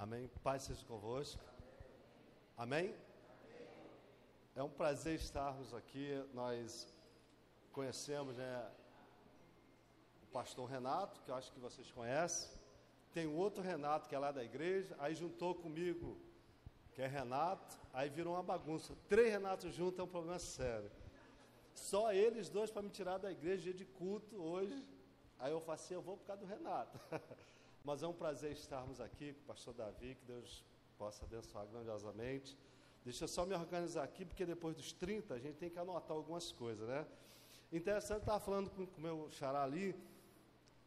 Amém? Paz seja convosco. Amém? É um prazer estarmos aqui. Nós conhecemos né, o pastor Renato, que eu acho que vocês conhecem. Tem o outro Renato, que é lá da igreja. Aí juntou comigo, que é Renato. Aí virou uma bagunça. Três Renatos juntos é um problema sério. Só eles dois para me tirar da igreja, dia de culto hoje. Aí eu falei assim: eu vou por causa do Renato. Mas é um prazer estarmos aqui com o pastor Davi, que Deus possa abençoar grandiosamente. Deixa eu só me organizar aqui, porque depois dos 30 a gente tem que anotar algumas coisas, né? Interessante, estava falando com o meu xará ali,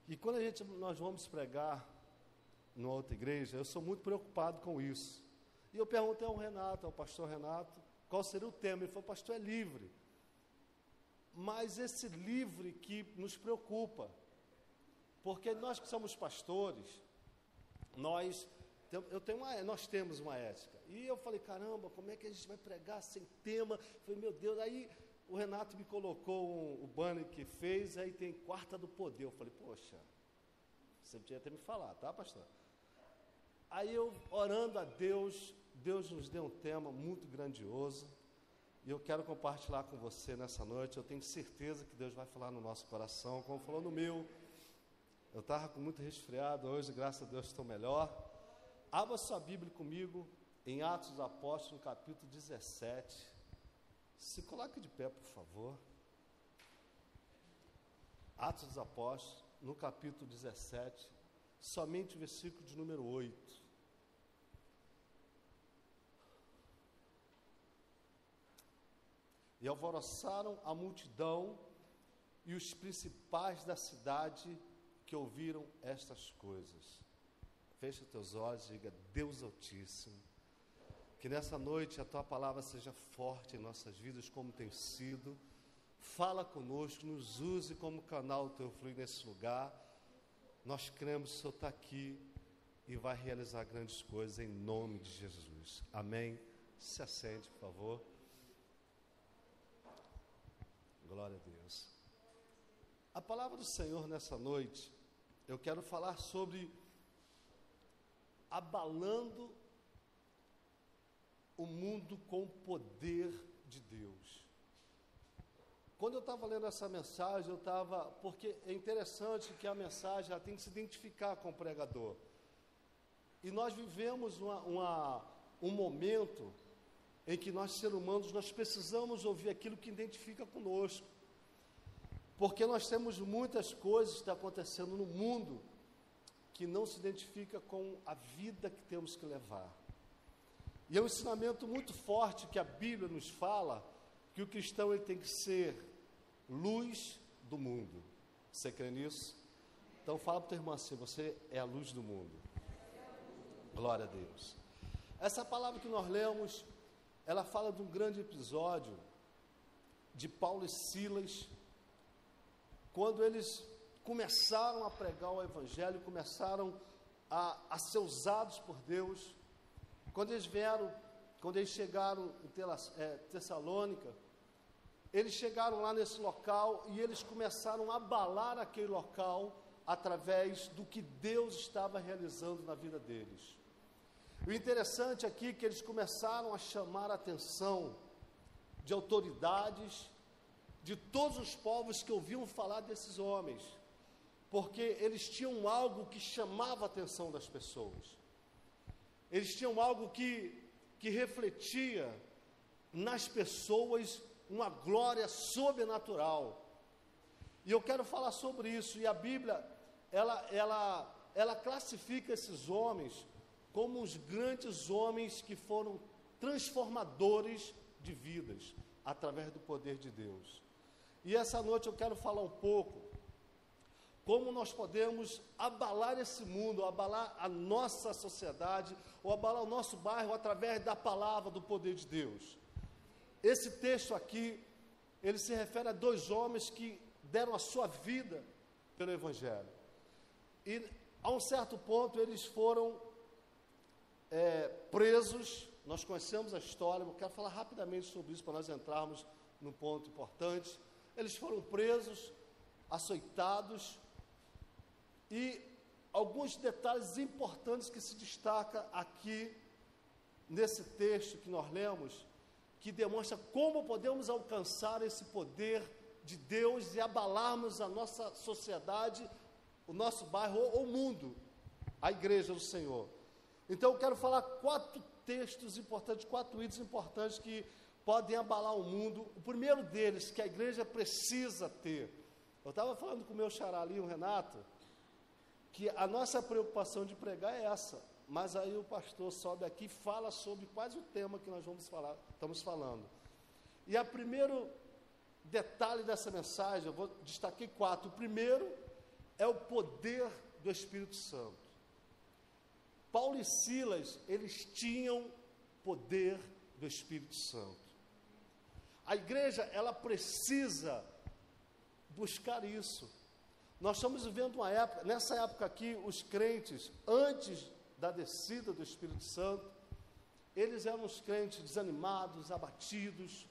e quando a gente, nós vamos pregar numa outra igreja, eu sou muito preocupado com isso. E eu perguntei ao Renato, ao pastor Renato, qual seria o tema. Ele falou, pastor, é livre. Mas esse livre que nos preocupa, porque nós que somos pastores, nós eu tenho uma, nós temos uma ética. E eu falei, caramba, como é que a gente vai pregar sem tema? Eu falei, meu Deus, aí o Renato me colocou um, o banner que fez, aí tem quarta do poder. Eu falei, poxa, você podia ter me falado, tá, pastor? Aí eu, orando a Deus, Deus nos deu um tema muito grandioso. E eu quero compartilhar com você nessa noite. Eu tenho certeza que Deus vai falar no nosso coração, como falou no meu. Eu estava com muito resfriado, hoje, graças a Deus, estou melhor. Abra sua Bíblia comigo em Atos dos Apóstolos, capítulo 17. Se coloque de pé, por favor. Atos dos Apóstolos, no capítulo 17, somente o versículo de número 8. E alvoroçaram a multidão e os principais da cidade que ouviram estas coisas. Feche os teus olhos e diga: Deus Altíssimo, que nessa noite a tua palavra seja forte em nossas vidas, como tem sido. Fala conosco, nos use como canal do teu fluir nesse lugar. Nós cremos que o Senhor está aqui e vai realizar grandes coisas em nome de Jesus. Amém. Se acende, por favor. Glória a Deus. A palavra do Senhor nessa noite eu quero falar sobre abalando o mundo com o poder de Deus. Quando eu estava lendo essa mensagem, eu estava. Porque é interessante que a mensagem ela tem que se identificar com o pregador. E nós vivemos uma, uma, um momento em que nós, seres humanos, nós precisamos ouvir aquilo que identifica conosco. Porque nós temos muitas coisas que estão acontecendo no mundo que não se identifica com a vida que temos que levar. E é um ensinamento muito forte que a Bíblia nos fala que o cristão ele tem que ser luz do mundo. Você crê nisso? Então fala para o teu irmão assim, você é a luz do mundo. Glória a Deus. Essa palavra que nós lemos, ela fala de um grande episódio de Paulo e Silas quando eles começaram a pregar o Evangelho, começaram a, a ser usados por Deus, quando eles vieram, quando eles chegaram em é, Tessalônica, eles chegaram lá nesse local e eles começaram a abalar aquele local através do que Deus estava realizando na vida deles. O interessante aqui é que eles começaram a chamar a atenção de autoridades, de todos os povos que ouviam falar desses homens, porque eles tinham algo que chamava a atenção das pessoas, eles tinham algo que, que refletia nas pessoas uma glória sobrenatural. E eu quero falar sobre isso, e a Bíblia, ela, ela, ela classifica esses homens como os grandes homens que foram transformadores de vidas através do poder de Deus. E essa noite eu quero falar um pouco como nós podemos abalar esse mundo, abalar a nossa sociedade, ou abalar o nosso bairro através da palavra do poder de Deus. Esse texto aqui, ele se refere a dois homens que deram a sua vida pelo Evangelho. E a um certo ponto eles foram é, presos, nós conhecemos a história, eu quero falar rapidamente sobre isso para nós entrarmos num ponto importante. Eles foram presos, açoitados, e alguns detalhes importantes que se destaca aqui nesse texto que nós lemos, que demonstra como podemos alcançar esse poder de Deus e abalarmos a nossa sociedade, o nosso bairro ou o mundo, a igreja do Senhor. Então eu quero falar quatro textos importantes, quatro itens importantes que podem abalar o mundo. O primeiro deles, que a igreja precisa ter. Eu estava falando com o meu xará ali, o Renato, que a nossa preocupação de pregar é essa. Mas aí o pastor sobe aqui e fala sobre quase o tema que nós vamos falar, estamos falando. E o primeiro detalhe dessa mensagem, eu vou destacar quatro. O primeiro é o poder do Espírito Santo. Paulo e Silas, eles tinham poder do Espírito Santo. A igreja, ela precisa buscar isso. Nós estamos vivendo uma época, nessa época aqui, os crentes, antes da descida do Espírito Santo, eles eram os crentes desanimados, abatidos,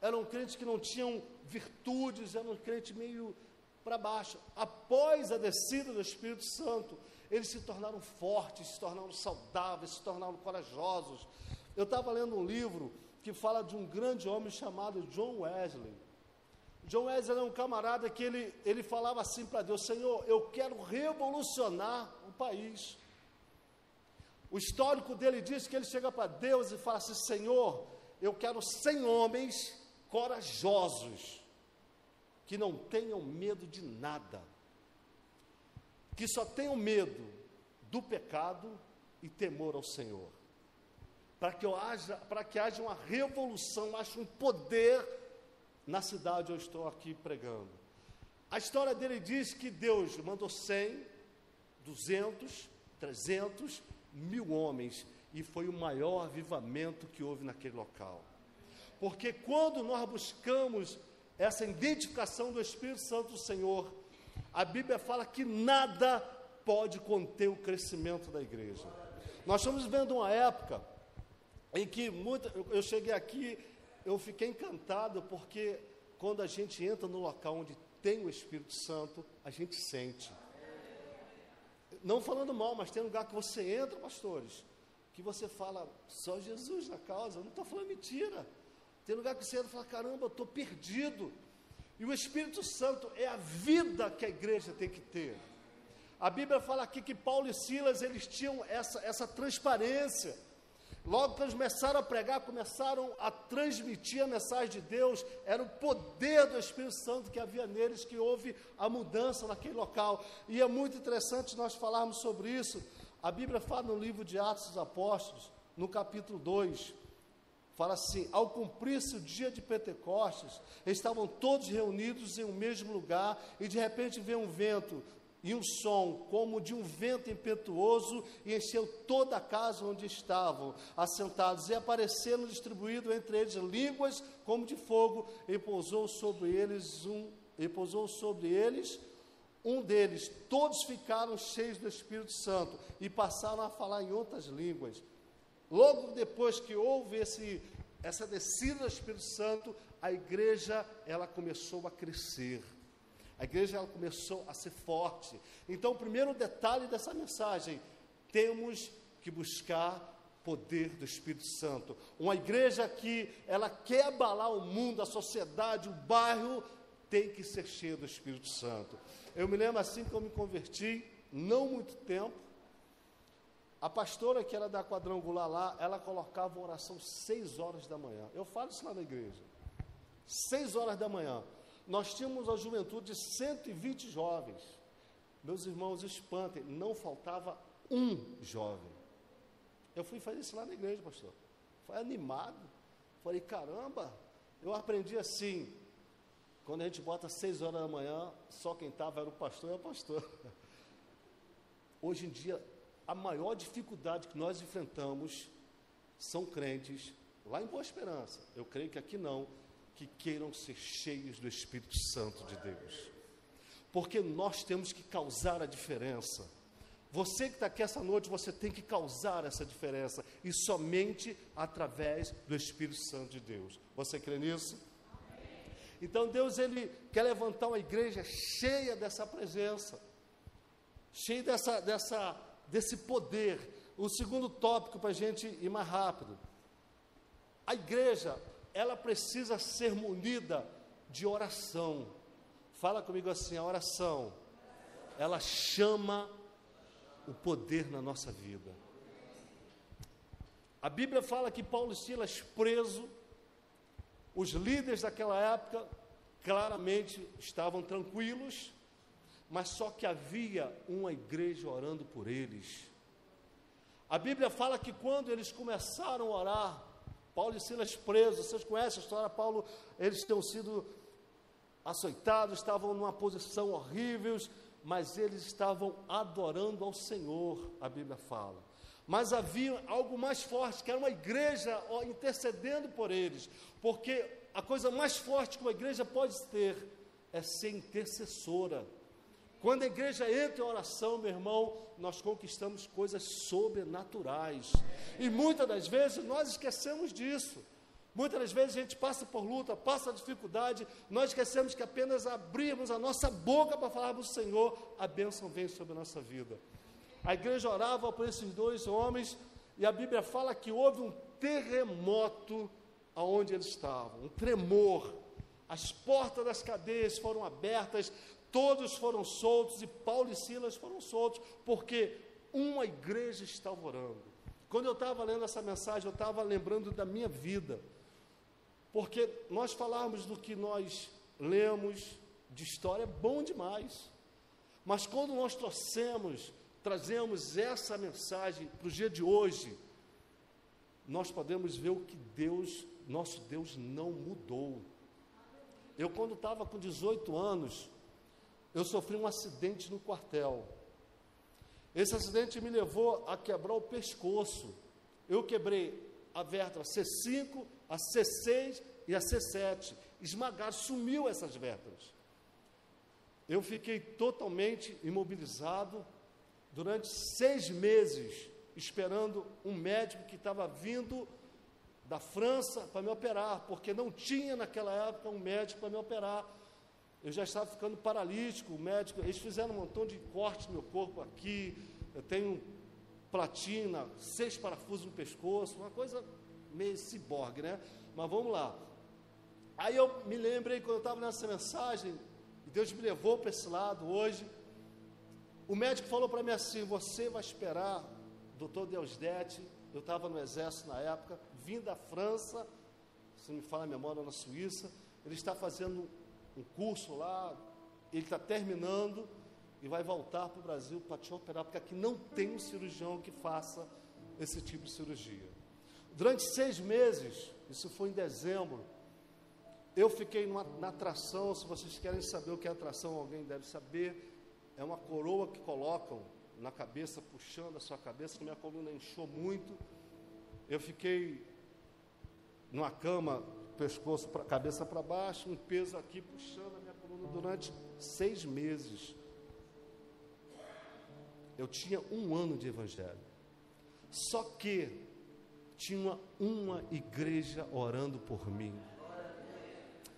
eram crentes que não tinham virtudes, eram crentes meio para baixo. Após a descida do Espírito Santo, eles se tornaram fortes, se tornaram saudáveis, se tornaram corajosos. Eu estava lendo um livro que fala de um grande homem chamado John Wesley. John Wesley é um camarada que ele, ele falava assim para Deus: Senhor, eu quero revolucionar o país. O histórico dele diz que ele chega para Deus e fala assim: Senhor, eu quero 100 homens corajosos, que não tenham medo de nada, que só tenham medo do pecado e temor ao Senhor para que, haja, para que haja uma revolução, haja um poder na cidade eu estou aqui pregando. A história dele diz que Deus mandou 100, 200, 300, mil homens, e foi o maior avivamento que houve naquele local. Porque quando nós buscamos essa identificação do Espírito Santo do Senhor, a Bíblia fala que nada pode conter o crescimento da igreja. Nós estamos vivendo uma época em que muita, eu cheguei aqui, eu fiquei encantado, porque quando a gente entra no local onde tem o Espírito Santo, a gente sente. Não falando mal, mas tem lugar que você entra, pastores, que você fala, só Jesus na causa, não estou falando mentira. Tem lugar que você entra e fala, caramba, estou perdido. E o Espírito Santo é a vida que a igreja tem que ter. A Bíblia fala aqui que Paulo e Silas, eles tinham essa, essa transparência. Logo que eles começaram a pregar, começaram a transmitir a mensagem de Deus, era o poder do Espírito Santo que havia neles que houve a mudança naquele local. E é muito interessante nós falarmos sobre isso. A Bíblia fala no livro de Atos dos Apóstolos, no capítulo 2, fala assim: ao cumprir-se o dia de Pentecostes, estavam todos reunidos em um mesmo lugar, e de repente veio um vento e um som como de um vento impetuoso encheu toda a casa onde estavam assentados, e apareceram distribuído entre eles línguas como de fogo, e pousou sobre eles um e pousou sobre eles um deles. Todos ficaram cheios do Espírito Santo e passaram a falar em outras línguas. Logo depois que houve esse, essa descida do Espírito Santo, a igreja ela começou a crescer. A igreja ela começou a ser forte. Então, o primeiro detalhe dessa mensagem, temos que buscar poder do Espírito Santo. Uma igreja que ela quer abalar o mundo, a sociedade, o bairro, tem que ser cheio do Espírito Santo. Eu me lembro assim que eu me converti, não muito tempo, a pastora que era da quadrangular lá, ela colocava oração seis horas da manhã. Eu falo isso lá na igreja. Seis horas da manhã nós tínhamos a juventude de 120 jovens. Meus irmãos, espantem, não faltava um jovem. Eu fui fazer isso lá na igreja, pastor. Foi animado. Falei, caramba, eu aprendi assim. Quando a gente bota seis horas da manhã, só quem estava era o pastor e o pastor. Hoje em dia, a maior dificuldade que nós enfrentamos são crentes lá em Boa Esperança. Eu creio que aqui não, que queiram ser cheios do Espírito Santo de Deus. Porque nós temos que causar a diferença. Você que está aqui essa noite, você tem que causar essa diferença. E somente através do Espírito Santo de Deus. Você crê nisso? Então Deus ele quer levantar uma igreja cheia dessa presença, cheio dessa, dessa, desse poder. O segundo tópico para a gente ir mais rápido. A igreja, ela precisa ser munida de oração. Fala comigo assim: a oração, ela chama o poder na nossa vida. A Bíblia fala que Paulo e Silas preso, os líderes daquela época claramente estavam tranquilos, mas só que havia uma igreja orando por eles. A Bíblia fala que quando eles começaram a orar, Paulo e Silas presos, vocês conhecem a história, Paulo, eles tinham sido açoitados, estavam numa posição horrível, mas eles estavam adorando ao Senhor, a Bíblia fala. Mas havia algo mais forte, que era uma igreja intercedendo por eles, porque a coisa mais forte que uma igreja pode ter é ser intercessora. Quando a igreja entra em oração, meu irmão, nós conquistamos coisas sobrenaturais. E muitas das vezes nós esquecemos disso. Muitas das vezes a gente passa por luta, passa dificuldade, nós esquecemos que apenas abrirmos a nossa boca para falarmos do Senhor, a bênção vem sobre a nossa vida. A igreja orava por esses dois homens e a Bíblia fala que houve um terremoto aonde eles estavam, um tremor. As portas das cadeias foram abertas, todos foram soltos e Paulo e Silas foram soltos, porque uma igreja estava orando. Quando eu estava lendo essa mensagem, eu estava lembrando da minha vida. Porque nós falarmos do que nós lemos de história é bom demais. Mas quando nós trouxemos, trazemos essa mensagem para o dia de hoje, nós podemos ver o que Deus, nosso Deus, não mudou. Eu, quando estava com 18 anos, eu sofri um acidente no quartel. Esse acidente me levou a quebrar o pescoço. Eu quebrei a vértebra C5, a C6 e a C7. Esmagaram, sumiu essas vértebras. Eu fiquei totalmente imobilizado durante seis meses, esperando um médico que estava vindo da França para me operar, porque não tinha naquela época um médico para me operar. Eu já estava ficando paralítico, o médico, eles fizeram um montão de cortes no meu corpo aqui, eu tenho platina, seis parafusos no pescoço, uma coisa meio ciborgue, né? Mas vamos lá. Aí eu me lembrei quando eu estava nessa mensagem, e Deus me levou para esse lado hoje. O médico falou para mim assim: Você vai esperar, doutor Deusdete. Eu estava no exército na época, vim da França, se me fala a memória, na Suíça. Ele está fazendo um curso lá, ele está terminando e vai voltar para o Brasil para te operar, porque aqui não tem um cirurgião que faça esse tipo de cirurgia. Durante seis meses, isso foi em dezembro, eu fiquei numa, na atração. Se vocês querem saber o que é atração, alguém deve saber. É uma coroa que colocam na cabeça, puxando a sua cabeça, que minha coluna inchou muito. Eu fiquei numa cama, pescoço, pra, cabeça para baixo, um peso aqui puxando a minha coluna durante seis meses. Eu tinha um ano de evangelho. Só que tinha uma igreja orando por mim.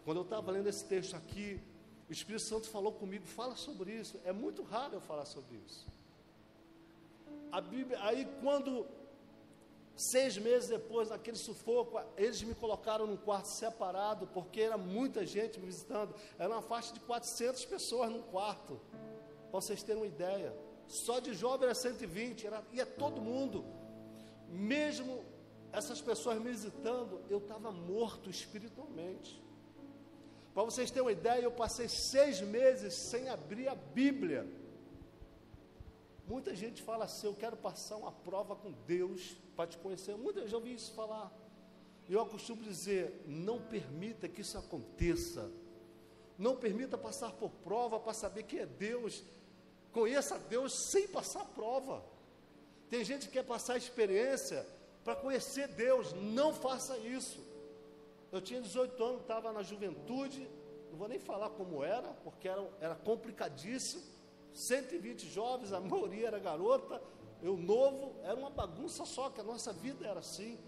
Quando eu estava lendo esse texto aqui, o Espírito Santo falou comigo, fala sobre isso. É muito raro eu falar sobre isso. A Bíblia, aí quando seis meses depois, naquele sufoco, eles me colocaram num quarto separado, porque era muita gente me visitando. Era uma faixa de 400 pessoas num quarto, para vocês terem uma ideia. Só de jovem era 120, era, ia todo mundo. Mesmo essas pessoas me visitando, eu estava morto espiritualmente. Para vocês terem uma ideia, eu passei seis meses sem abrir a Bíblia. Muita gente fala assim: eu quero passar uma prova com Deus para te conhecer. Muita gente já ouvi isso falar. Eu costumo dizer: não permita que isso aconteça. Não permita passar por prova para saber quem é Deus. Conheça Deus sem passar prova. Tem gente que quer passar experiência para conhecer Deus. Não faça isso. Eu tinha 18 anos, estava na juventude, não vou nem falar como era, porque era, era complicadíssimo. 120 jovens, a maioria era garota, eu novo, era uma bagunça só, que a nossa vida era assim.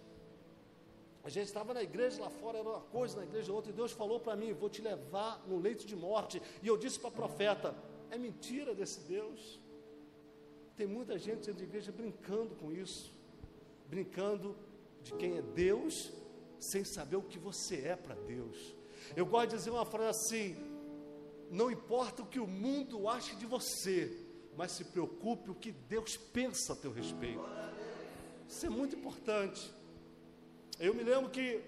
A gente estava na igreja lá fora, era uma coisa, na igreja outra, e Deus falou para mim: Vou te levar no leito de morte. E eu disse para a profeta: É mentira desse Deus. tem muita gente dentro da igreja brincando com isso, brincando de quem é Deus, sem saber o que você é para Deus. Eu gosto de dizer uma frase assim: não importa o que o mundo ache de você, mas se preocupe o que Deus pensa a teu respeito. Isso é muito importante. Eu me lembro que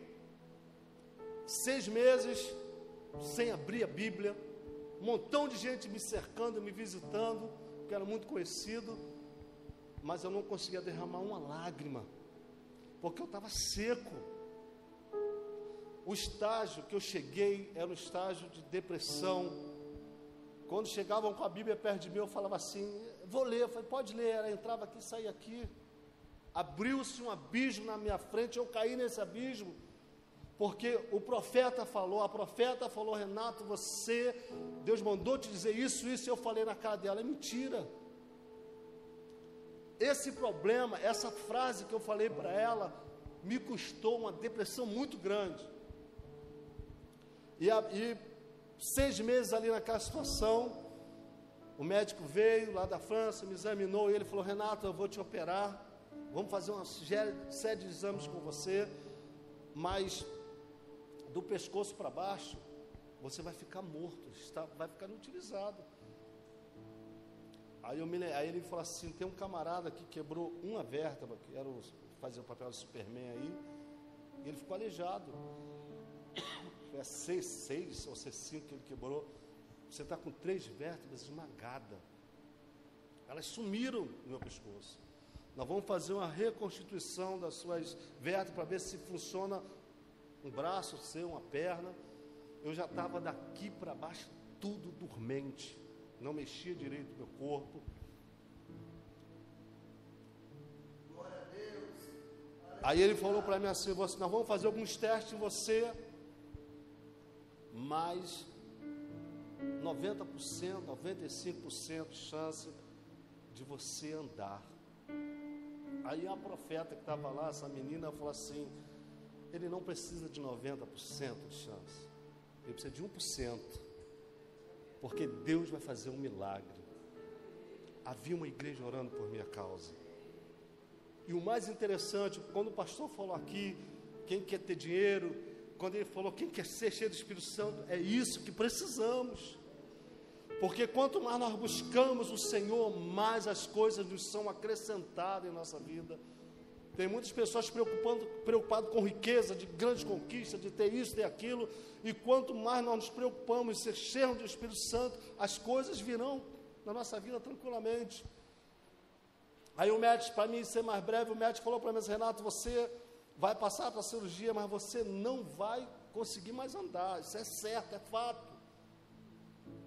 seis meses sem abrir a Bíblia, um montão de gente me cercando, me visitando, que era muito conhecido, mas eu não conseguia derramar uma lágrima, porque eu estava seco. O estágio que eu cheguei era um estágio de depressão. Quando chegavam com a Bíblia perto de mim, eu falava assim: vou ler. Eu falei, pode ler. Ela entrava aqui, saía aqui. Abriu-se um abismo na minha frente, eu caí nesse abismo porque o profeta falou, a profeta falou, Renato, você, Deus mandou te dizer isso, isso, eu falei na cara dela, é mentira. Esse problema, essa frase que eu falei para ela, me custou uma depressão muito grande. E, a, e seis meses ali naquela situação, o médico veio lá da França, me examinou e ele falou: Renato, eu vou te operar, vamos fazer uma série de exames com você, mas do pescoço para baixo, você vai ficar morto, está, vai ficar inutilizado. Aí, eu me, aí ele falou assim: tem um camarada que quebrou uma vértebra, que era o, fazia o papel de Superman aí, e ele ficou aleijado. A C6 ou C5 que ele quebrou. Você está com três vértebras esmagadas. Elas sumiram no meu pescoço. Nós vamos fazer uma reconstituição das suas vértebras para ver se funciona um braço seu, uma perna. Eu já estava daqui para baixo, tudo dormente. Não mexia direito meu corpo. Aí ele falou para mim assim: nós vamos fazer alguns testes em você, mas 90%, 95% de chance de você andar. Aí a profeta que estava lá, essa menina, falou assim: ele não precisa de 90% de chance, ele precisa de 1%, porque Deus vai fazer um milagre. Havia uma igreja orando por minha causa. E o mais interessante, quando o pastor falou aqui, quem quer ter dinheiro, quando ele falou quem quer ser cheio do Espírito Santo, é isso que precisamos. Porque quanto mais nós buscamos o Senhor, mais as coisas nos são acrescentadas em nossa vida. Tem muitas pessoas preocupando, preocupadas com riqueza, de grandes conquistas, de ter isso, ter aquilo. E quanto mais nós nos preocupamos em ser cheios do Espírito Santo, as coisas virão na nossa vida tranquilamente. Aí o médico, para mim ser mais breve, o médico falou para mim, Renato, você vai passar para a cirurgia, mas você não vai conseguir mais andar. Isso é certo, é fato.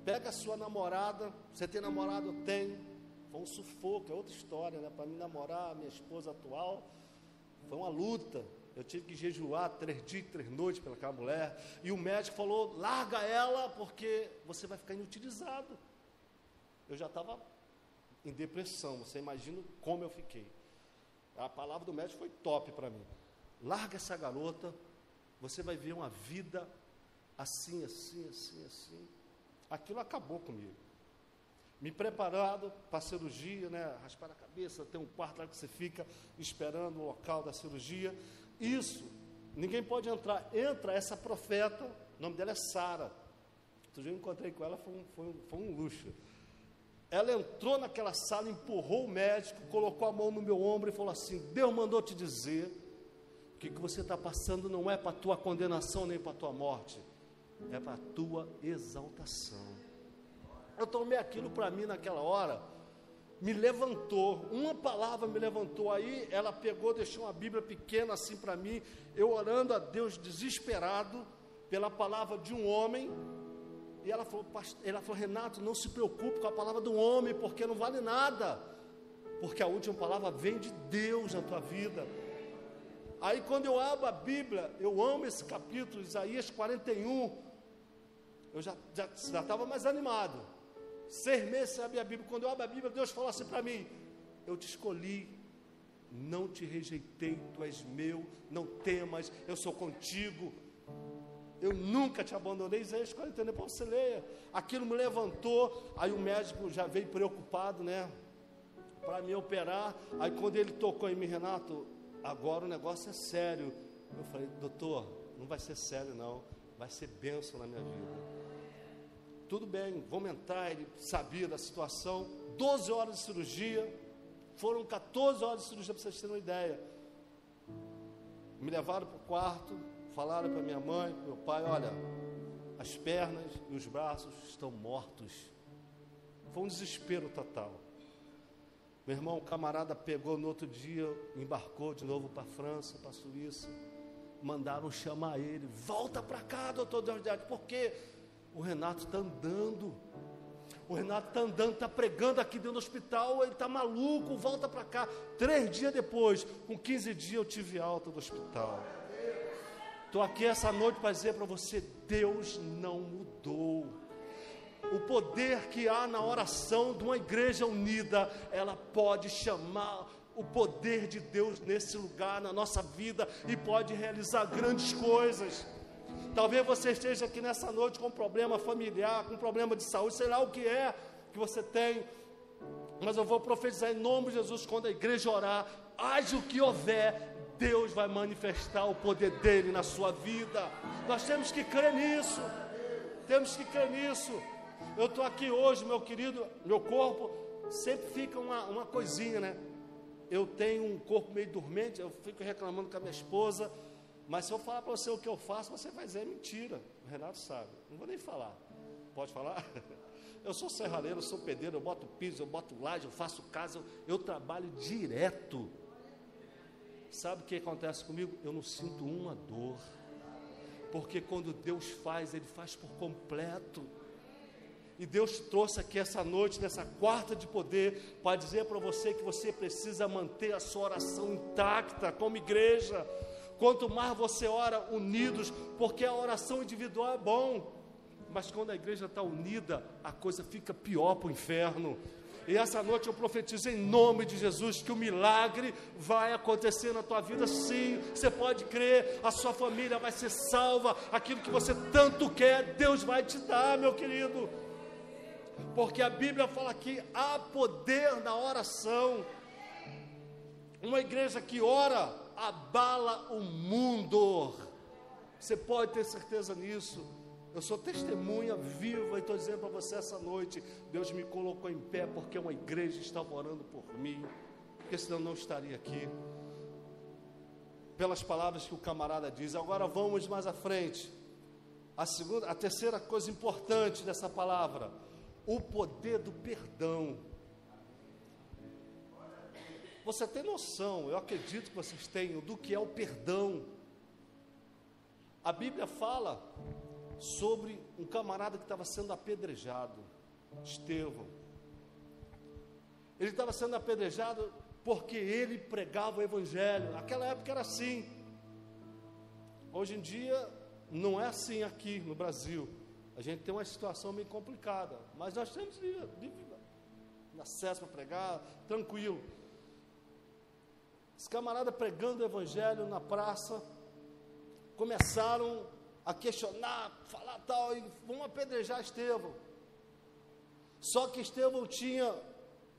Pega a sua namorada, você tem namorado? Eu tenho foi um sufoco, é outra história, né? Para me namorar, minha esposa atual, foi uma luta. Eu tive que jejuar três dias, três noites pelaquela mulher. E o médico falou: larga ela, porque você vai ficar inutilizado. Eu já estava em depressão, você imagina como eu fiquei. A palavra do médico foi top para mim. Larga essa garota, você vai ver uma vida assim, assim, assim, assim. Aquilo acabou comigo me preparado para a cirurgia, né? Raspar a cabeça, tem um quarto lá que você fica esperando o local da cirurgia. Isso, ninguém pode entrar. Entra essa profeta, o nome dela é Sara. Outro dia eu encontrei com ela, foi um, foi, um, foi um luxo. Ela entrou naquela sala, empurrou o médico, colocou a mão no meu ombro e falou assim: Deus mandou te dizer o que você está passando não é para a tua condenação nem para a tua morte, é para a tua exaltação. Eu tomei aquilo para mim naquela hora, me levantou, uma palavra me levantou. Aí ela pegou, deixou uma Bíblia pequena assim para mim, eu orando a Deus desesperado pela palavra de um homem. E ela falou, ela falou, Renato, não se preocupe com a palavra do homem, porque não vale nada. Porque a última palavra vem de Deus na tua vida. Aí quando eu abro a Bíblia, eu amo esse capítulo, Isaías 41, eu já estava mais animado. Seis meses sem abrir a Bíblia. Quando eu abro a Bíblia, Deus fala assim para mim: Eu te escolhi, não te rejeitei, tu és meu, não temas, eu sou contigo. Eu nunca te abandonei. Isaías 40, depois você leia. Aquilo me levantou. Aí o médico já veio preocupado, né? para me operar. Aí quando ele tocou em mim, Renato, agora o negócio é sério. Eu falei, doutor, não vai ser sério não, vai ser benção na minha vida. Tudo bem, vamos entrar, ele sabia da situação. 12 horas de cirurgia, foram 14 horas de cirurgia para vocês terem uma ideia. Me levaram para o quarto, falaram para minha mãe, para meu pai, olha, as pernas e os braços estão mortos. Foi um desespero total. Meu irmão, o camarada pegou no outro dia, embarcou de novo para a França, para a Suíça. Mandaram chamar ele. Volta para cá, doutor Deusdade, porque o Renato está andando. O Renato está andando, está pregando aqui dentro do hospital, ele está maluco, volta para cá. Três dias depois, com 15 dias, eu tive alta do hospital. Estou aqui essa noite para dizer para você: Deus não mudou. O poder que há na oração de uma igreja unida, ela pode chamar o poder de Deus nesse lugar, na nossa vida, e pode realizar grandes coisas. Talvez você esteja aqui nessa noite com um problema familiar, com um problema de saúde, sei lá o que é que você tem, mas eu vou profetizar em nome de Jesus, quando a igreja orar, haja o que houver, Deus vai manifestar o poder dele na sua vida. Nós temos que crer nisso. Temos que crer nisso. Eu estou aqui hoje, meu querido, meu corpo sempre fica uma, uma coisinha, né? Eu tenho um corpo meio dormente, eu fico reclamando com a minha esposa, mas se eu falar para você o que eu faço, você vai dizer é mentira. O Renato sabe. Não vou nem falar. Pode falar? Eu sou serralheiro, eu sou pedreiro, eu boto piso, eu boto laje, eu faço casa, eu, eu trabalho direto. Sabe o que acontece comigo? Eu não sinto uma dor. Porque quando Deus faz, Ele faz por completo. E Deus trouxe aqui essa noite, nessa quarta de poder, para dizer para você que você precisa manter a sua oração intacta como igreja. Quanto mais você ora unidos, porque a oração individual é bom, mas quando a igreja está unida, a coisa fica pior para o inferno. E essa noite eu profetizo em nome de Jesus que o milagre vai acontecer na tua vida, sim. Você pode crer, a sua família vai ser salva, aquilo que você tanto quer, Deus vai te dar, meu querido. Porque a Bíblia fala que há poder na oração. Uma igreja que ora abala o mundo. Você pode ter certeza nisso. Eu sou testemunha viva e estou dizendo para você essa noite: Deus me colocou em pé porque uma igreja estava orando por mim, porque senão não estaria aqui. Pelas palavras que o camarada diz. Agora vamos mais à frente. A segunda, a terceira coisa importante dessa palavra, o poder do perdão. Você tem noção, eu acredito que vocês tenham, do que é o perdão. A Bíblia fala sobre um camarada que estava sendo apedrejado, Estevão. Ele estava sendo apedrejado porque ele pregava o Evangelho. Naquela época era assim. Hoje em dia não é assim aqui no Brasil. A gente tem uma situação meio complicada, mas nós temos acesso para pregar, tranquilo. Esse camarada pregando o Evangelho na praça, começaram a questionar, falar tal, e vão apedrejar Estevão. Só que Estevão tinha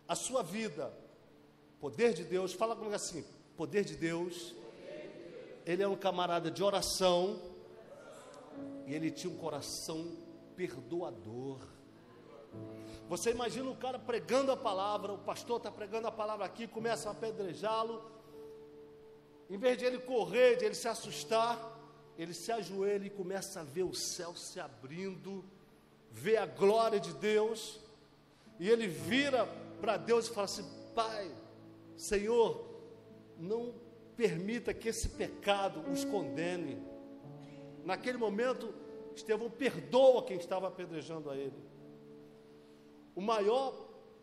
a sua vida, poder de Deus, fala comigo assim: poder de Deus, ele é um camarada de oração, e ele tinha um coração perdoador. Você imagina o cara pregando a palavra, o pastor está pregando a palavra aqui, começa a apedrejá-lo. Em vez de ele correr, de ele se assustar, ele se ajoelha e começa a ver o céu se abrindo, vê a glória de Deus, e ele vira para Deus e fala assim: Pai, Senhor, não permita que esse pecado os condene. Naquele momento, Estevão perdoa quem estava apedrejando a ele. O maior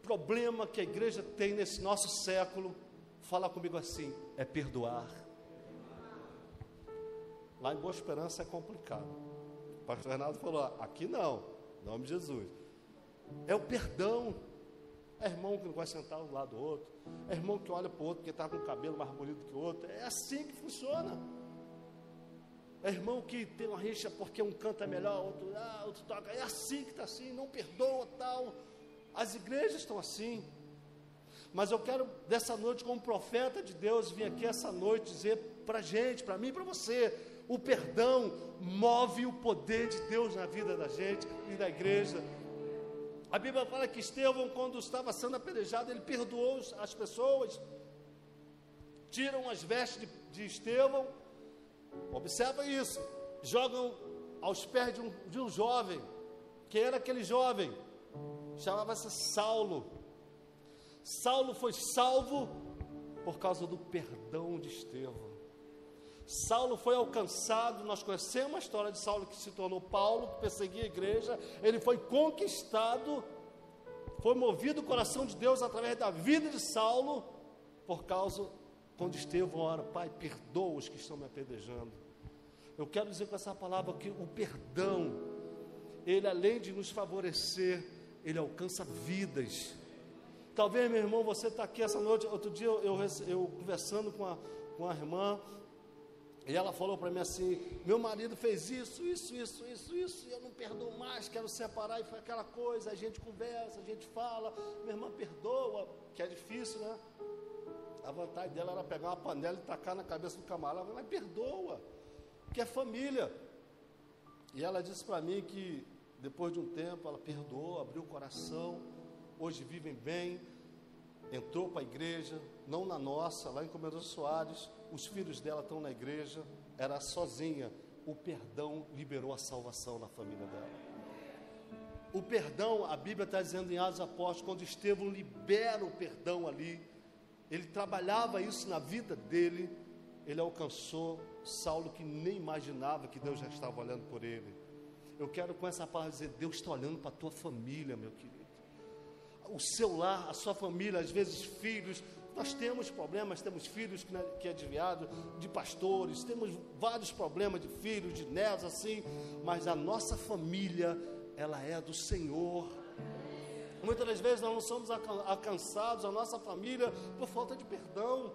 problema que a igreja tem nesse nosso século, fala comigo assim, é perdoar. Lá em Boa Esperança é complicado. O pastor Renato falou: aqui não, em nome de Jesus. É o perdão. É irmão que não vai sentar um lado do outro. É irmão que olha para o outro porque está com o cabelo mais bonito que o outro. É assim que funciona. É irmão que tem uma rixa porque um canta melhor, outro, ah, outro toca. É assim que está assim, não perdoa tal. As igrejas estão assim. Mas eu quero, dessa noite, como profeta de Deus, vir aqui essa noite dizer para a gente, para mim e para você, o perdão move o poder de Deus na vida da gente e da igreja. A Bíblia fala que Estevão, quando estava sendo apedrejado, ele perdoou as pessoas, tiram as vestes de, de Estevão, observa isso, jogam aos pés de um, de um jovem. Quem era aquele jovem? Chamava-se Saulo. Saulo foi salvo por causa do perdão de Estevão. Saulo foi alcançado, nós conhecemos a história de Saulo que se tornou Paulo, que perseguia a igreja, ele foi conquistado, foi movido o coração de Deus através da vida de Saulo, por causa, quando Estevão ora, Pai, perdoa os que estão me apedrejando. Eu quero dizer com essa palavra que o perdão, ele além de nos favorecer, ele alcança vidas. Talvez, meu irmão, você está aqui essa noite. Outro dia eu, eu, eu conversando com a, com a irmã, e ela falou para mim assim: meu marido fez isso, isso, isso, isso, isso, e eu não perdoo mais, quero separar, e foi aquela coisa, a gente conversa, a gente fala, minha irmã perdoa, que é difícil, né? A vontade dela era pegar uma panela e tacar na cabeça do camarada, mas perdoa, que é família. E ela disse para mim que depois de um tempo ela perdoou, abriu o coração, hoje vivem bem, entrou para a igreja, não na nossa, lá em Comedor Soares, os filhos dela estão na igreja, era sozinha. O perdão liberou a salvação na família dela. O perdão, a Bíblia está dizendo em Atos Apóstolos, quando Estevão libera o perdão ali, ele trabalhava isso na vida dele, ele alcançou Saulo que nem imaginava que Deus já estava olhando por ele. Eu quero com essa palavra dizer: Deus está olhando para a tua família, meu querido. O seu lar, a sua família, às vezes filhos, nós temos problemas, temos filhos que, que é desviado, de pastores, temos vários problemas de filhos, de netos, assim, mas a nossa família, ela é do Senhor. Muitas das vezes nós não somos alcançados, a nossa família, por falta de perdão.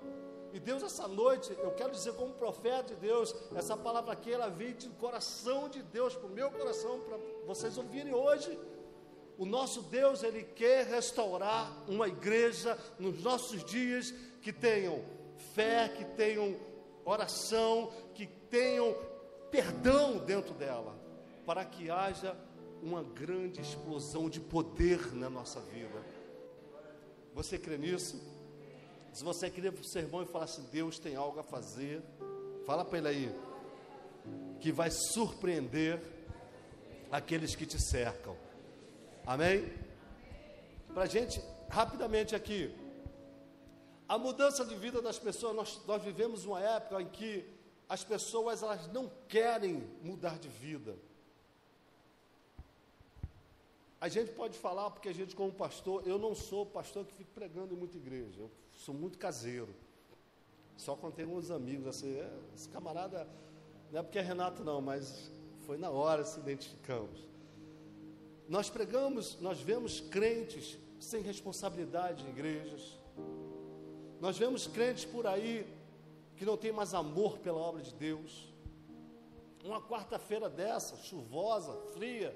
E Deus, essa noite, eu quero dizer como profeta de Deus, essa palavra aqui, ela veio do coração de Deus, para o meu coração, para vocês ouvirem hoje. O nosso Deus, Ele quer restaurar uma igreja nos nossos dias que tenham fé, que tenham oração, que tenham perdão dentro dela, para que haja uma grande explosão de poder na nossa vida. Você crê nisso? Se você queria para o sermão e falar assim, Deus tem algo a fazer, fala para ele aí, que vai surpreender aqueles que te cercam. Amém? Para gente, rapidamente aqui. A mudança de vida das pessoas, nós, nós vivemos uma época em que as pessoas elas não querem mudar de vida. A gente pode falar, porque a gente, como pastor, eu não sou pastor que fica pregando em muita igreja, eu sou muito caseiro. Só contei uns amigos assim, é, esse camarada, não é porque é Renato, não, mas foi na hora se identificamos. Nós pregamos, nós vemos crentes sem responsabilidade em igrejas. Nós vemos crentes por aí que não tem mais amor pela obra de Deus. Uma quarta-feira dessa, chuvosa, fria,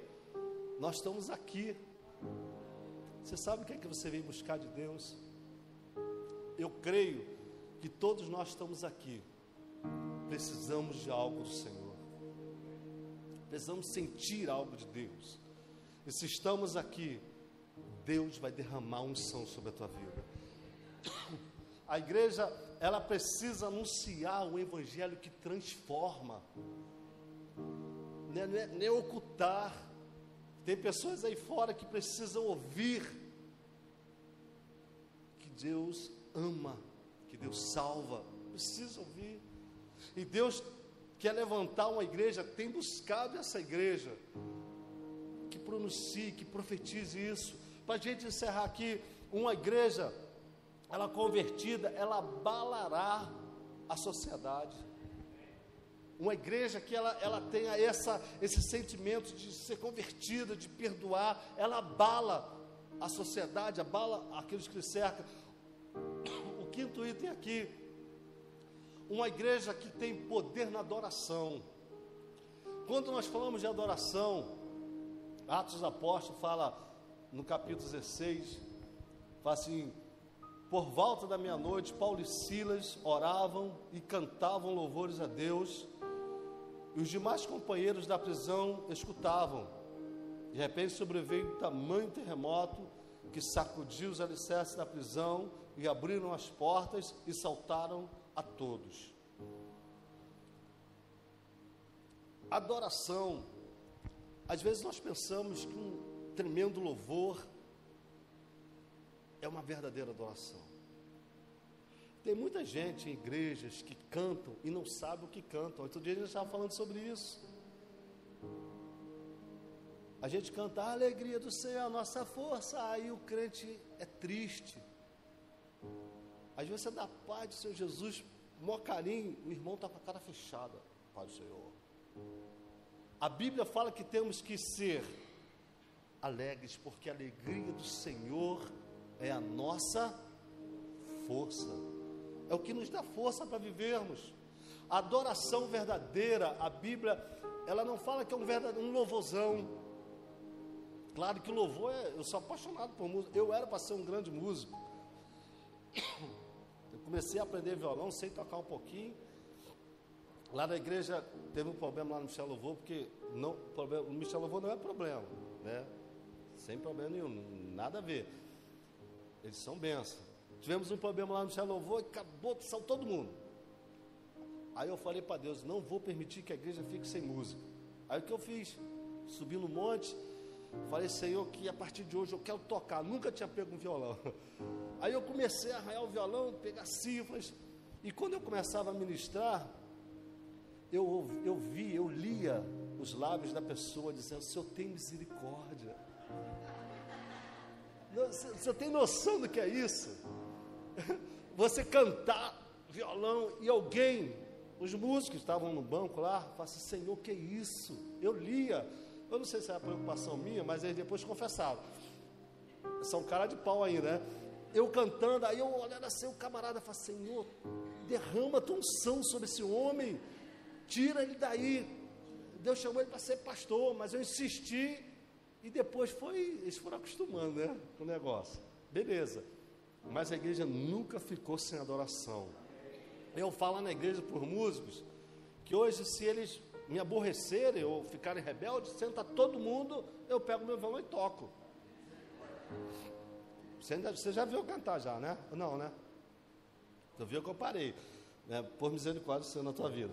nós estamos aqui. Você sabe o que é que você veio buscar de Deus? Eu creio que todos nós estamos aqui. Precisamos de algo do Senhor. Precisamos sentir algo de Deus. E se estamos aqui, Deus vai derramar unção sobre a tua vida. A igreja, ela precisa anunciar o evangelho que transforma, não é, é, é ocultar. Tem pessoas aí fora que precisam ouvir que Deus ama, que Deus salva, precisa ouvir. E Deus quer levantar uma igreja, tem buscado essa igreja que pronuncie, que profetize isso. Para a gente encerrar aqui, uma igreja, ela convertida, ela abalará a sociedade. Uma igreja que ela, ela tenha essa, esse sentimento de ser convertida, de perdoar, ela abala a sociedade, abala aqueles que cercam. O quinto item aqui, uma igreja que tem poder na adoração. Quando nós falamos de adoração, Atos dos Apóstolos fala no capítulo 16, fala assim: Por volta da meia-noite, Paulo e Silas oravam e cantavam louvores a Deus, e os demais companheiros da prisão escutavam. De repente sobreveio um tamanho terremoto que sacudiu os alicerces da prisão e abriram as portas e saltaram a todos. Adoração. Às vezes nós pensamos que um tremendo louvor é uma verdadeira adoração. Tem muita gente em igrejas que cantam e não sabe o que cantam. Outro dia a gente estava falando sobre isso. A gente canta a alegria do Senhor, a nossa força, aí o crente é triste. Às vezes você dá paz do Senhor Jesus, mó carinho, o irmão está com a cara fechada. Paz do Senhor. A Bíblia fala que temos que ser alegres, porque a alegria do Senhor é a nossa força. É o que nos dá força para vivermos. A adoração verdadeira, a Bíblia, ela não fala que é um um louvorzão. Claro que louvor é, eu sou apaixonado por música. Eu era para ser um grande músico. Eu comecei a aprender violão, sei tocar um pouquinho. Lá na igreja teve um problema lá no Michel Louvor, porque não, problema, o Michel Louvor não é problema, né? Sem problema nenhum, nada a ver. Eles são bênçãos. Tivemos um problema lá no Michel Louvor e acabou, saiu todo mundo. Aí eu falei para Deus, não vou permitir que a igreja fique sem música. Aí o que eu fiz? Subi no monte, falei, Senhor, que a partir de hoje eu quero tocar. Nunca tinha pego um violão. Aí eu comecei a arranhar o violão, pegar cifras. E quando eu começava a ministrar, eu, eu vi, eu lia os lábios da pessoa dizendo: Senhor, tem misericórdia. Você tem noção do que é isso? Você cantar violão e alguém, os músicos estavam no banco lá, fala assim: Senhor, que é isso? Eu lia. Eu não sei se era preocupação minha, mas eles depois confessavam. São cara de pau ainda, né? Eu cantando, aí eu olhando assim, o camarada fala: Senhor, derrama tua unção sobre esse homem tira ele daí. Deus chamou ele para ser pastor, mas eu insisti e depois foi, eles foram acostumando, né, com o negócio. Beleza. Mas a igreja nunca ficou sem adoração. Eu falo na igreja por músicos que hoje, se eles me aborrecerem ou ficarem rebeldes, senta todo mundo, eu pego meu violão e toco. Você, ainda, você já viu cantar já, né? Não, né? Tu viu que eu parei. Né? Por misericórdia do Senhor na tua vida.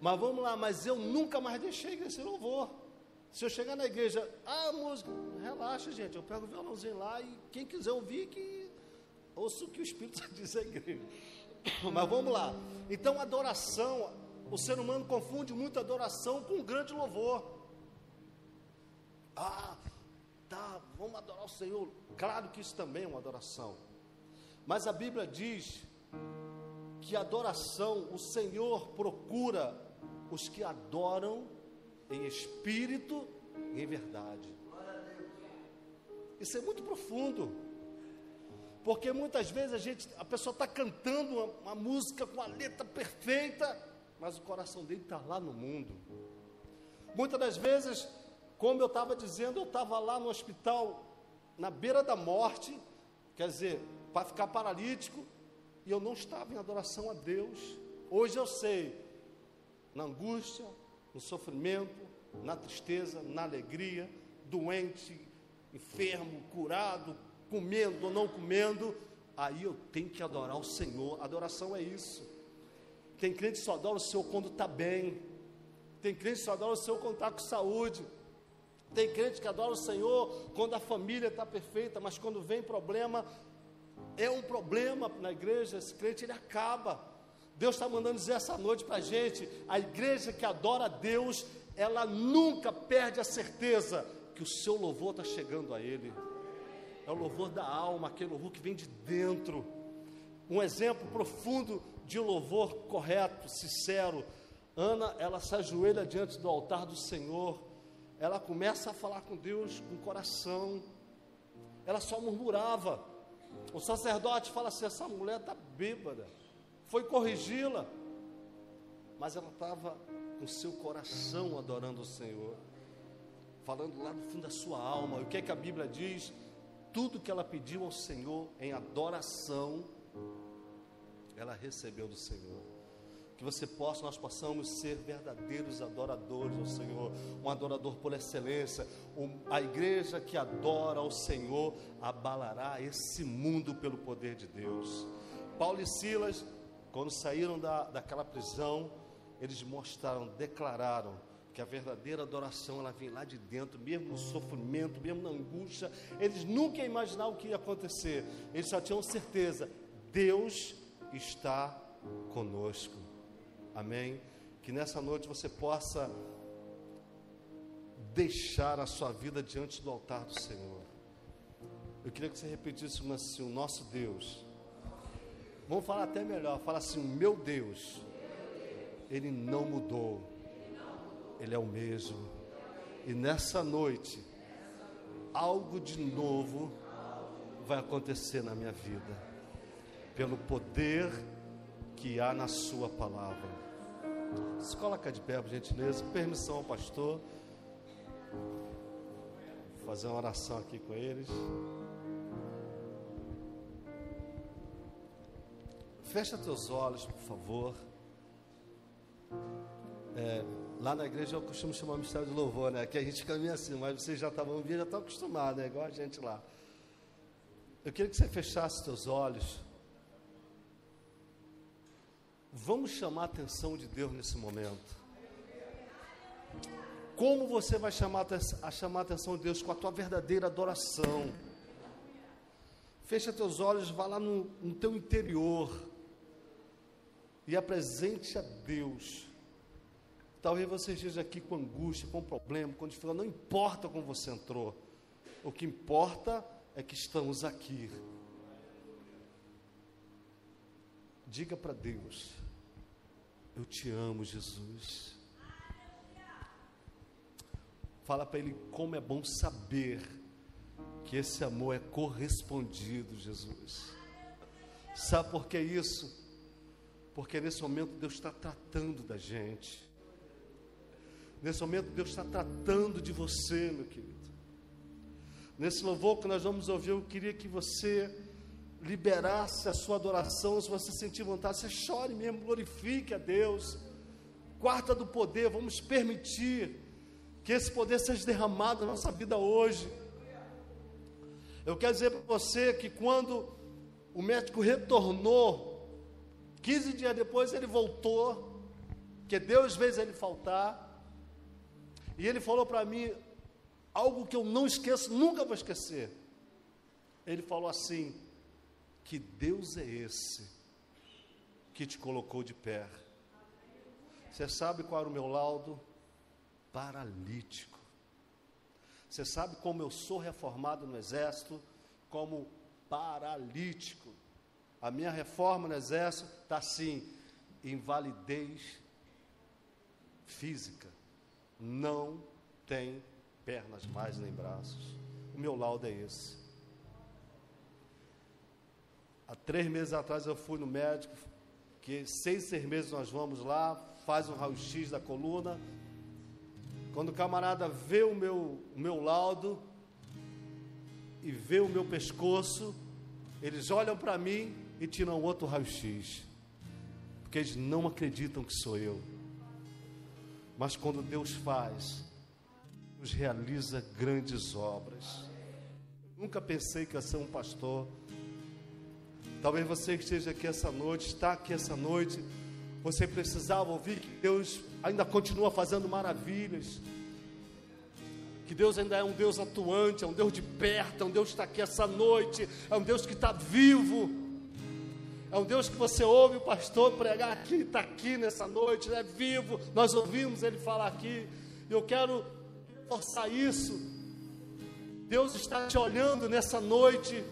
Mas vamos lá, mas eu nunca mais deixei esse louvor. Se eu chegar na igreja, ah, música, relaxa, gente, eu pego o violãozinho lá e quem quiser ouvir, que ouça o que o Espírito diz à igreja. Mas vamos lá. Então, adoração, o ser humano confunde muito adoração com um grande louvor. Ah, tá, vamos adorar o Senhor. Claro que isso também é uma adoração. Mas a Bíblia diz que adoração, o Senhor procura os que adoram em espírito e em verdade. Isso é muito profundo. Porque muitas vezes a gente, a pessoa está cantando uma, uma, música com a letra perfeita, mas o coração dele está lá no mundo. Muitas das vezes, como eu estava dizendo, eu estava lá no hospital, na beira da morte, quer dizer, para ficar paralítico, e eu não estava em adoração a Deus. Hoje eu sei na angústia, no sofrimento, na tristeza, na alegria, doente, enfermo, curado, comendo ou não comendo, aí eu tenho que adorar o Senhor. Adoração é isso. Tem crente que só adora o Senhor quando está bem. Tem crente que só adora o Senhor quando está com saúde. Tem crente que adora o Senhor quando a família está perfeita, mas quando vem problema, é um problema na igreja, esse crente ele acaba. Deus está mandando dizer essa noite para a gente: a igreja que adora a Deus, ela nunca perde a certeza que o seu louvor está chegando a Ele. É o louvor da alma, aquele louvor que vem de dentro. Um exemplo profundo de louvor correto, sincero. Ana, ela se ajoelha diante do altar do Senhor. Ela começa a falar com Deus com o coração. Ela só murmurava. O sacerdote fala assim: essa mulher está bêbada foi corrigi-la, mas ela estava com seu coração adorando o Senhor, falando lá no fundo da sua alma. O que é que a Bíblia diz? Tudo que ela pediu ao Senhor em adoração, Ela recebeu do Senhor. Que você possa, nós possamos ser verdadeiros adoradores ao Senhor, um adorador por excelência. Um, a igreja que adora ao Senhor abalará esse mundo pelo poder de Deus. Paulo e Silas, quando saíram da, daquela prisão, eles mostraram, declararam que a verdadeira adoração ela vem lá de dentro, mesmo no sofrimento, mesmo na angústia. Eles nunca imaginavam o que ia acontecer. Eles só tinham certeza: Deus está conosco. Amém? Que nessa noite você possa deixar a sua vida diante do altar do Senhor. Eu queria que você repetisse assim: o nosso Deus. Vamos falar até melhor, fala assim: meu Deus, ele não mudou, ele é o mesmo. E nessa noite, algo de novo vai acontecer na minha vida pelo poder que há na Sua palavra. Se coloca de pé, por gentileza, permissão ao pastor. Vou fazer uma oração aqui com eles. Fecha teus olhos, por favor. É, lá na igreja eu costumo chamar o mistério de louvor, né? Que a gente caminha assim, mas vocês já estavam vindo, já estão acostumados, né? Igual a gente lá. Eu queria que você fechasse teus olhos. Vamos chamar a atenção de Deus nesse momento. Como você vai chamar a chamar a atenção de Deus com a tua verdadeira adoração? Fecha teus olhos, vá lá no, no teu interior e apresente a Deus. Talvez você esteja aqui com angústia, com problema, com dificuldade, não importa como você entrou. O que importa é que estamos aqui. Diga para Deus: Eu te amo, Jesus. Fala para Ele como é bom saber que esse amor é correspondido, Jesus. Sabe por que isso? Porque nesse momento Deus está tratando da gente. Nesse momento Deus está tratando de você, meu querido. Nesse louvor que nós vamos ouvir, eu queria que você liberasse a sua adoração, se você sentir vontade, você chore mesmo, glorifique a Deus. Quarta do poder, vamos permitir que esse poder seja derramado na nossa vida hoje. Eu quero dizer para você que quando o médico retornou, 15 dias depois ele voltou, que Deus fez ele faltar, e ele falou para mim algo que eu não esqueço, nunca vou esquecer. Ele falou assim: que Deus é esse que te colocou de pé. Você sabe qual era o meu laudo? Paralítico. Você sabe como eu sou reformado no exército? Como paralítico. A minha reforma no exército está assim: invalidez física. Não tem pernas mais nem braços. O meu laudo é esse. Há três meses atrás eu fui no médico, que seis, seis meses nós vamos lá, faz um raio-x da coluna. Quando o camarada vê o meu, o meu laudo e vê o meu pescoço, eles olham para mim e tiram outro raio-x. Porque eles não acreditam que sou eu. Mas quando Deus faz, Deus realiza grandes obras. Nunca pensei que ia ser um pastor Talvez você que esteja aqui essa noite, está aqui essa noite, você precisava ouvir que Deus ainda continua fazendo maravilhas. Que Deus ainda é um Deus atuante, é um Deus de perto, é um Deus que está aqui essa noite, é um Deus que está vivo. É um Deus que você ouve o pastor pregar aqui, está aqui nessa noite, é vivo. Nós ouvimos ele falar aqui. E eu quero forçar isso. Deus está te olhando nessa noite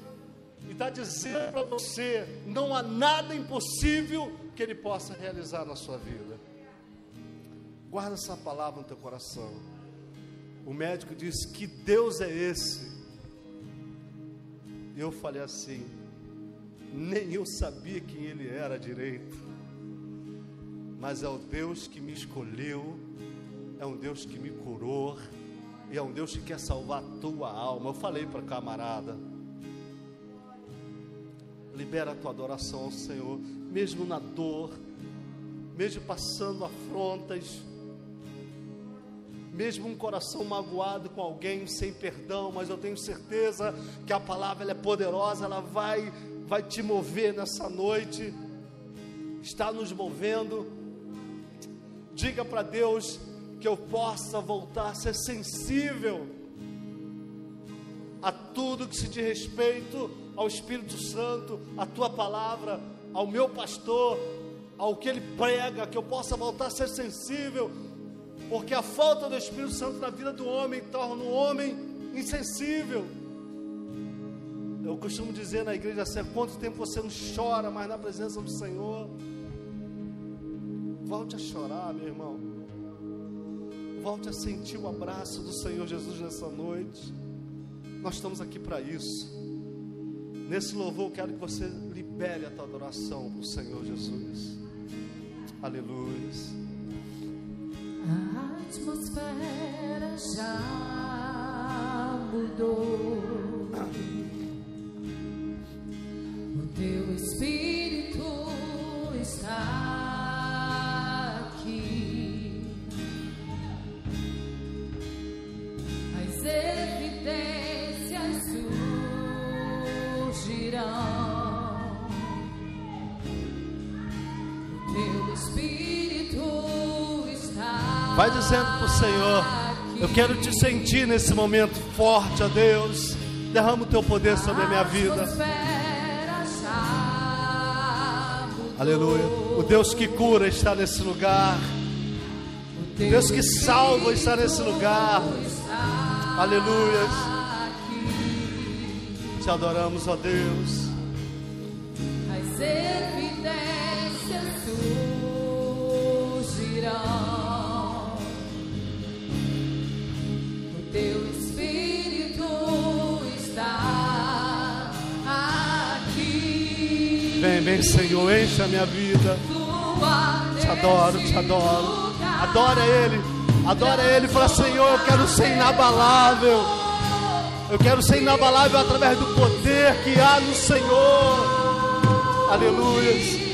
e está dizendo para você: não há nada impossível que Ele possa realizar na sua vida. Guarda essa palavra no teu coração. O médico disse: Que Deus é esse? Eu falei assim: Nem eu sabia quem Ele era direito, mas é o Deus que me escolheu, é um Deus que me curou, e é um Deus que quer salvar a tua alma. Eu falei para camarada Libera a tua adoração ao Senhor, mesmo na dor, mesmo passando afrontas, mesmo um coração magoado com alguém sem perdão, mas eu tenho certeza que a palavra é poderosa, ela vai vai te mover nessa noite. Está nos movendo. Diga para Deus que eu possa voltar a ser sensível a tudo que se diz respeito ao Espírito Santo, à tua palavra, ao meu pastor, ao que ele prega, que eu possa voltar a ser sensível, porque a falta do Espírito Santo na vida do homem torna o homem insensível. Eu costumo dizer na igreja assim: quanto tempo você não chora mais na presença do Senhor? Volte a chorar, meu irmão. Volte a sentir o abraço do Senhor Jesus nessa noite. Nós estamos aqui para isso. Nesse louvor, eu quero que você libere a tua adoração para o Senhor Jesus. Aleluia. A atmosfera já mudou. O teu espírito está aqui. As evidências surgirão. O teu espírito está Vai dizendo para o Senhor: Eu quero te sentir nesse momento forte, ó Deus. Derrama o teu poder sobre a minha vida. Aleluia. O Deus que cura está nesse lugar. O Deus que salva está nesse lugar. Aleluia. Te adoramos, ó Deus. Vem, Senhor, enche a minha vida. Te adoro, te adoro. Adora Ele, adora Ele. Fala, Senhor, eu quero ser inabalável. Eu quero ser inabalável através do poder que há no Senhor. Aleluia.